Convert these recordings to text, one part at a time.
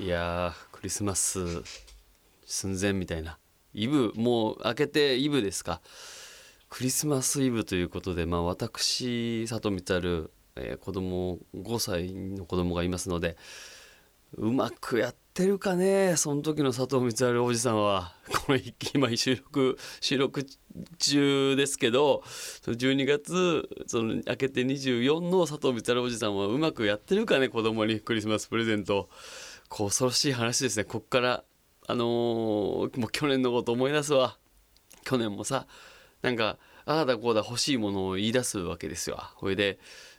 いやクリスマス寸前みたいな。イブもう明けてイブですか？クリスマスイブということでまあ私里光、えー、子供5歳の子供がいますのでうまくやってるかね？その時の佐藤光晴おじさんは。これ今収録収録中ですけど12月その明けて24の佐藤光晴おじさんはうまくやってるかね？子供にクリスマスプレゼント。こう恐ろしい話ですね。こっからあのー、もう去年のこと思い出すわ。去年もさなんかああだこうだ欲しいものを言い出すわけですよこれで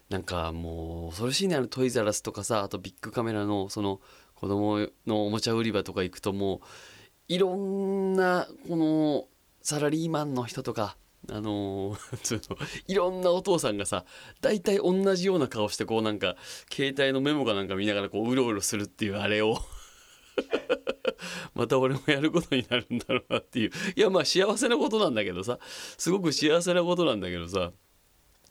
なんかもう恐ろしいねあのトイザラスとかさあとビッグカメラのその子供のおもちゃ売り場とか行くともういろんなこのサラリーマンの人とかあのー、いろんなお父さんがさ大体同じような顔してこうなんか携帯のメモかなんか見ながらこううろうろするっていうあれを また俺もやることになるんだろうなっていういやまあ幸せなことなんだけどさすごく幸せなことなんだけどさ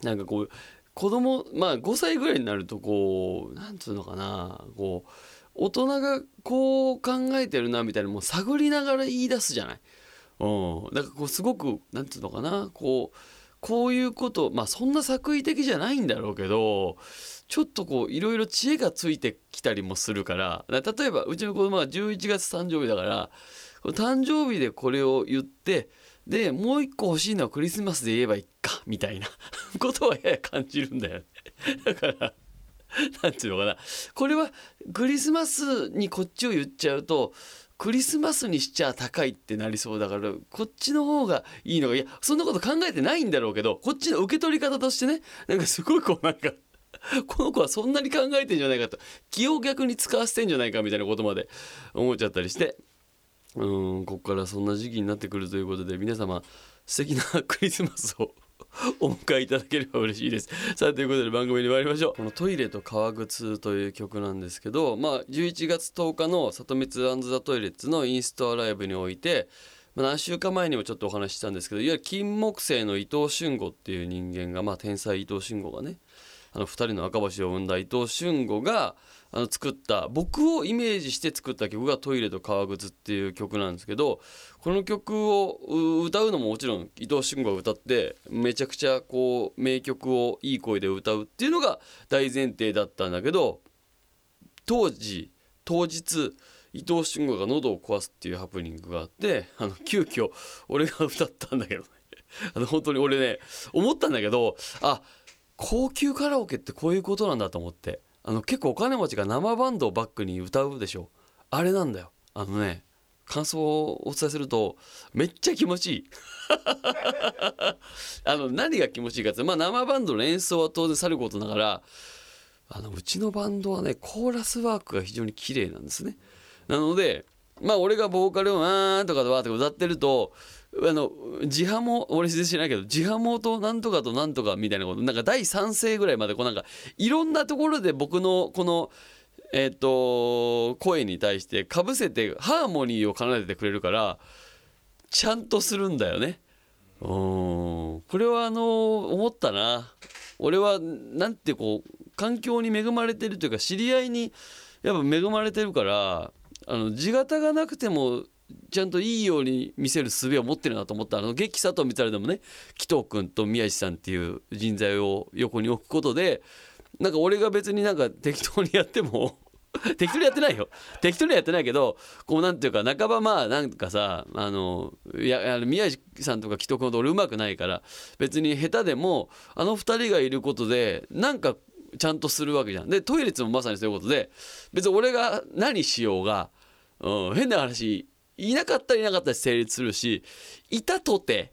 なんかこう子供まあ5歳ぐらいになるとこうなんつうのかなこう大人がこう考えてるなみたいなもう探りながら言い出すじゃない。うん、なんかこうすごくなんつうのかな。こうこういうことまあそんな作為的じゃないんだろうけどちょっとこういろいろ知恵がついてきたりもするから例えばうちの子供は11月誕生日だから誕生日でこれを言ってでもう一個欲しいのはクリスマスで言えばいいかみたいな ことはやや感じるんだよね。だからなんていうのかな。これはクリスマスにこっちを言っちゃうとクリスマスにしちゃ高いってなりそうだからこっちの方がいいのがいやそんなこと考えてないんだろうけどこっちの受け取り方としてねなんかすごいこうなんか この子はそんなに考えてんじゃないかと。気を逆に使わせてんじゃないかみたいなことまで思っちゃったりして。うんここからそんな時期になってくるということで皆様素敵なクリスマスを。お迎えいただければ嬉しいです。さあということで番組に参りましょう。この「トイレと革靴」という曲なんですけどまあ11月10日の「里光ザ・トイレッツ」のインストアライブにおいてま何週間前にもちょっとお話ししたんですけどいわゆる金木犀の伊藤俊吾っていう人間がまあ天才伊藤俊吾がねあの2人の赤星を生んだ伊藤俊吾があの作った僕をイメージして作った曲が「トイレと革靴」っていう曲なんですけどこの曲を歌うのももちろん伊藤俊吾が歌ってめちゃくちゃこう名曲をいい声で歌うっていうのが大前提だったんだけど当時当日伊藤俊吾が喉を壊すっていうハプニングがあってあの急遽俺が歌ったんだけどね。あの本当に俺ね思ったんだけどあ高級カラオケってこういうことなんだと思って。あの結構お金持ちが生バンドをバックに歌うでしょ。あれなんだよ。あのね感想をお伝えするとめっちゃ気持ちいい。あの何が気持ちいいかって、まあ、生バンドの演奏は当然さることながらあのうちのバンドはねコーラスワークが非常に綺麗なんですね。なのでまあ俺がボーカルを「あー」とかでわーって歌ってるとあの自ハモ俺全然知らないけど自ハモとなんとかとなんとかみたいなことなんか第3声ぐらいまでこうなんかいろんなところで僕のこのえっ、と声に対してかぶせてハーモニーを奏でてくれるからちゃんとするんだよね。うんこれはあの思ったな。俺はなんてこう環境に恵まれてるというか知り合いにやっぱ恵まれてるからあの地形がなくてもちゃんといいように見せる術を持ってるなと思ったあの劇佐藤光でもね紀藤君と宮地さんっていう人材を横に置くことでなんか俺が別になんか適当にやっても 適当にやってないよ適当にやってないけどこうなんていうか半ばまあなんかさあのいや宮地さんとか紀藤君ほど俺うまくないから別に下手でもあの2人がいることでなんかちゃんとするわけじゃん。でトイレッツもまさにそういうことで別に俺が何しようが、うん、変な話いなかったらいなかったら成立するしいたとて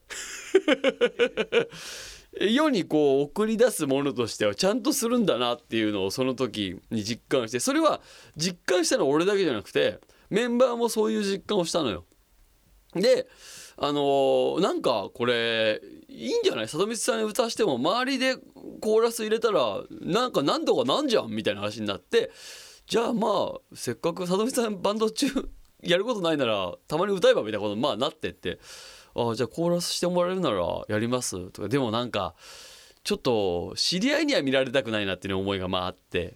世にこう送り出すものとしてはちゃんとするんだなっていうのをその時に実感してそれは実感したのは俺だけじゃなくてメンバーもそういう実感をしたのよ。であのー、なんかこれいいんじゃない？里光さんに歌しても周りでコーラス入れたらなんか何とかなんじゃんみたいな話になってじゃあまあせっかく里光さんバンド中やることないならたまに歌えばみたいなことまあなってってあじゃあコーラスしてもらえるならやりますとか。でもなんかちょっと知り合いには見られたくないなっていう思いがまああって。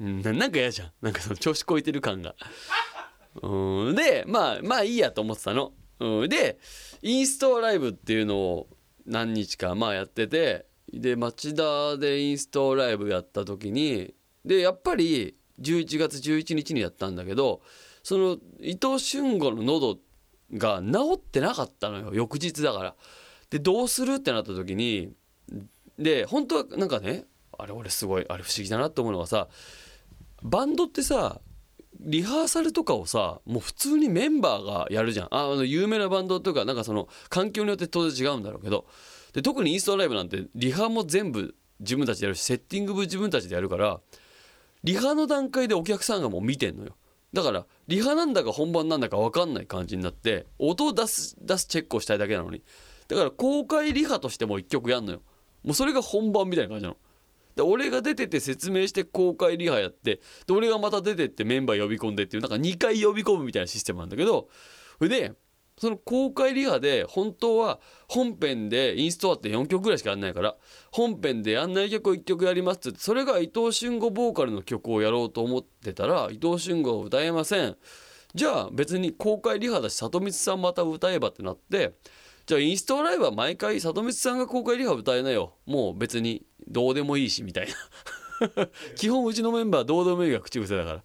うんなんか嫌じゃん。なんかその調子こいてる感が。うんでまあまあいいやと思ってたの、うん、でインストライブっていうのを何日かまあやっててで町田でインストライブやった時にでやっぱり11月11日にやったんだけどその伊藤俊吾の喉が治ってなかったのよ翌日だから。でどうするってなった時にで本当はなんかねあれ俺すごいあれ不思議だなって思うのがさバンドってさリハーサルとかをさもう普通にメンバーがやるじゃん。ああの有名なバンドとかなんかその環境によって当然違うんだろうけど。で特にインストライブなんてリハも全部自分たちでやるしセッティングも自分たちでやるからリハの段階でお客さんがもう見てんのよ。だからリハなんだか本番なんだか分かんない感じになって音を出す出すチェックをしたいだけなのに。だから公開リハとしても1曲やんのよ。もうそれが本番みたいな感じなの。で俺が出てて説明して公開リハやってで俺がまた出てってメンバー呼び込んでっていうなんか2回呼び込むみたいなシステムなんだけどそれでその公開リハで本当は本編でインストアって4曲ぐらいしかやんないから本編でやんない曲を1曲やりますってそれが伊藤俊吾ボーカルの曲をやろうと思ってたら伊藤俊吾歌えません。じゃあ別に公開リハだし里光さんまた歌えばってなってじゃあインストアライブは毎回里光さんが公開リハ歌えなよ。もう別にどうでもいいしみたいな。基本うちのメンバーどうでもいいが口癖だか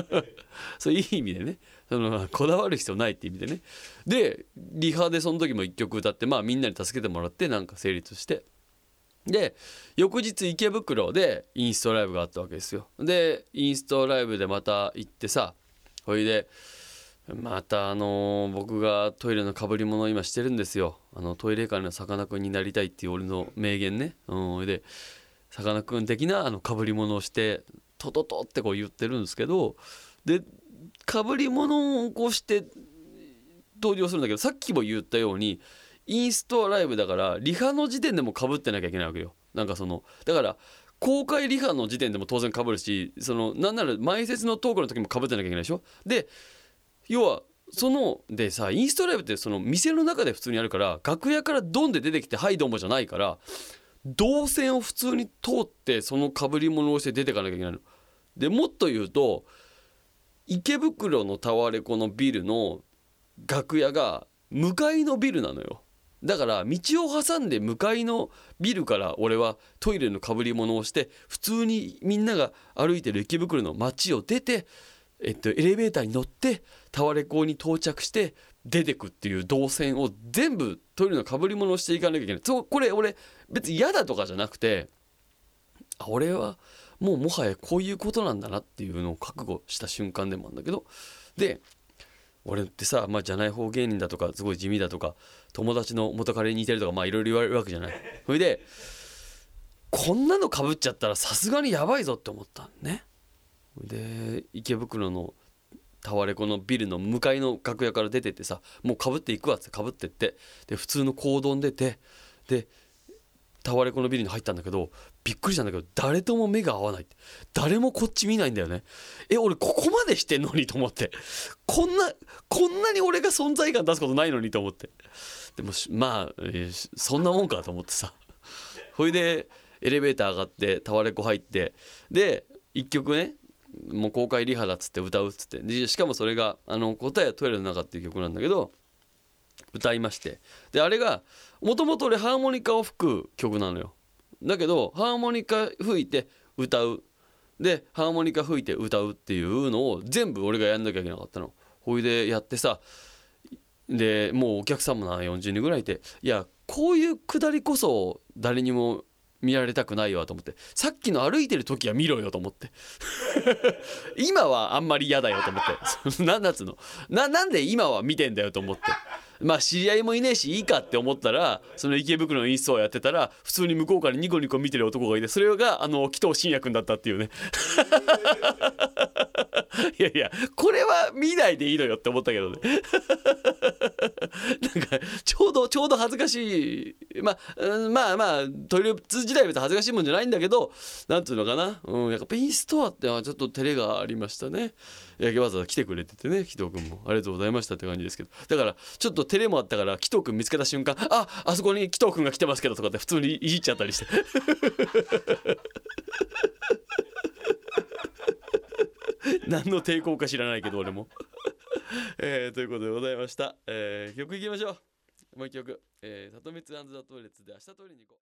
ら。そういい意味でね。そのこだわる必要ないって意味でね。でリハでその時も1曲歌ってまあみんなに助けてもらってなんか成立して。で翌日池袋でインストライブがあったわけですよ。でインストライブでまた行ってさほいでまたあのー僕がトイレのかぶり物を今してるんですよ。あのトイレ界のさかなクンになりたいっていう俺の名言ね。うんでさかなクン的なあのかぶり物をしてトトトってこう言ってるんですけどでかぶり物を起こして登場するんだけどさっきも言ったようにインストアライブだからリハの時点でもかぶってなきゃいけないわけよなんかそのだから公開リハの時点でも当然かぶるしそのなんなら前説のトークの時もかぶってなきゃいけないでしょ？で要はそのでさインストライブってその店の中で普通にやるから楽屋からドンで出てきて「はいどうも」じゃないから動線を普通に通ってそのかぶり物をして出てかなきゃいけないの。でもっと言うと池袋のタワレコのビルの楽屋が向かいのビルなのよ。だから道を挟んで向かいのビルから俺はトイレのかぶり物をして普通にみんなが歩いてる池袋の街を出て、えっと、エレベーターに乗ってタワレコに到着して出てくっていう動線を全部トイレのかぶり物をしていかなきゃいけない。そうこれ俺別に嫌だとかじゃなくて俺はもうもはやこういうことなんだなっていうのを覚悟した瞬間でもあるんだけどで俺ってさ、まあ、じゃない方芸人だとかすごい地味だとか友達の元彼に似てるとかまあいろいろ言われるわけじゃない。それでこんなのかぶっちゃったらさすがにやばいぞって思ったのね。で池袋のタワレコのビルの向かいの楽屋から出てってさもうかぶっていくわってかぶってってで普通の行動に出てでタワレコのビルに入ったんだけどびっくりしたんだけど誰とも目が合わない。誰もこっち見ないんだよね。え俺ここまでしてんのにと思って。こんなこんなに俺が存在感出すことないのにと思って。でもまあ、そんなもんかと思ってさ。ほいでエレベーター上がってタワレコ入ってで1曲ねもう公開リハだっつって歌うっつって。でしかもそれが「あの答えはトイレの中」っていう曲なんだけど歌いまして。であれがもともと俺ハーモニカを吹く曲なのよ。だけどハーモニカ吹いて歌う。でハーモニカ吹いて歌うっていうのを全部俺がやんなきゃいけなかったの。ほいでやってさでもうお客さんもな40人ぐらいいていやこういうくだりこそ誰にも見られたくないわと思ってさっきの歩いてる時は見ろよと思って。今はあんまり嫌だよと思って。な なんつうの？ななんで今は見てんだよと思って。まあ知り合いもいねえしいいかって思ったらその池袋のインストをやってたら普通に向こうからニコニコ見てる男がいてそれがあの紀藤真也君だったっていうね。いやいやこれは見ないでいいのよって思ったけどね。なんかちょうどちょうど恥ずかしい。まあ、うんまあまあトイレ自体は別に恥ずかしいもんじゃないんだけどなんつうのかな、うん、やっぱインストアってちょっと照れがありましたね。いやわざわざ来てくれててね紀藤君も。ありがとうございましたって感じですけど。だからちょっと照れもあったから紀藤君見つけた瞬間ああそこに紀藤君が来てますけどとかって普通にいじっちゃったりして。何の抵抗か知らないけど俺も、えーということでございました、えー曲いきましょう。もう一曲「えー、里光ザ・トイレッツ」で明日トイレに行こう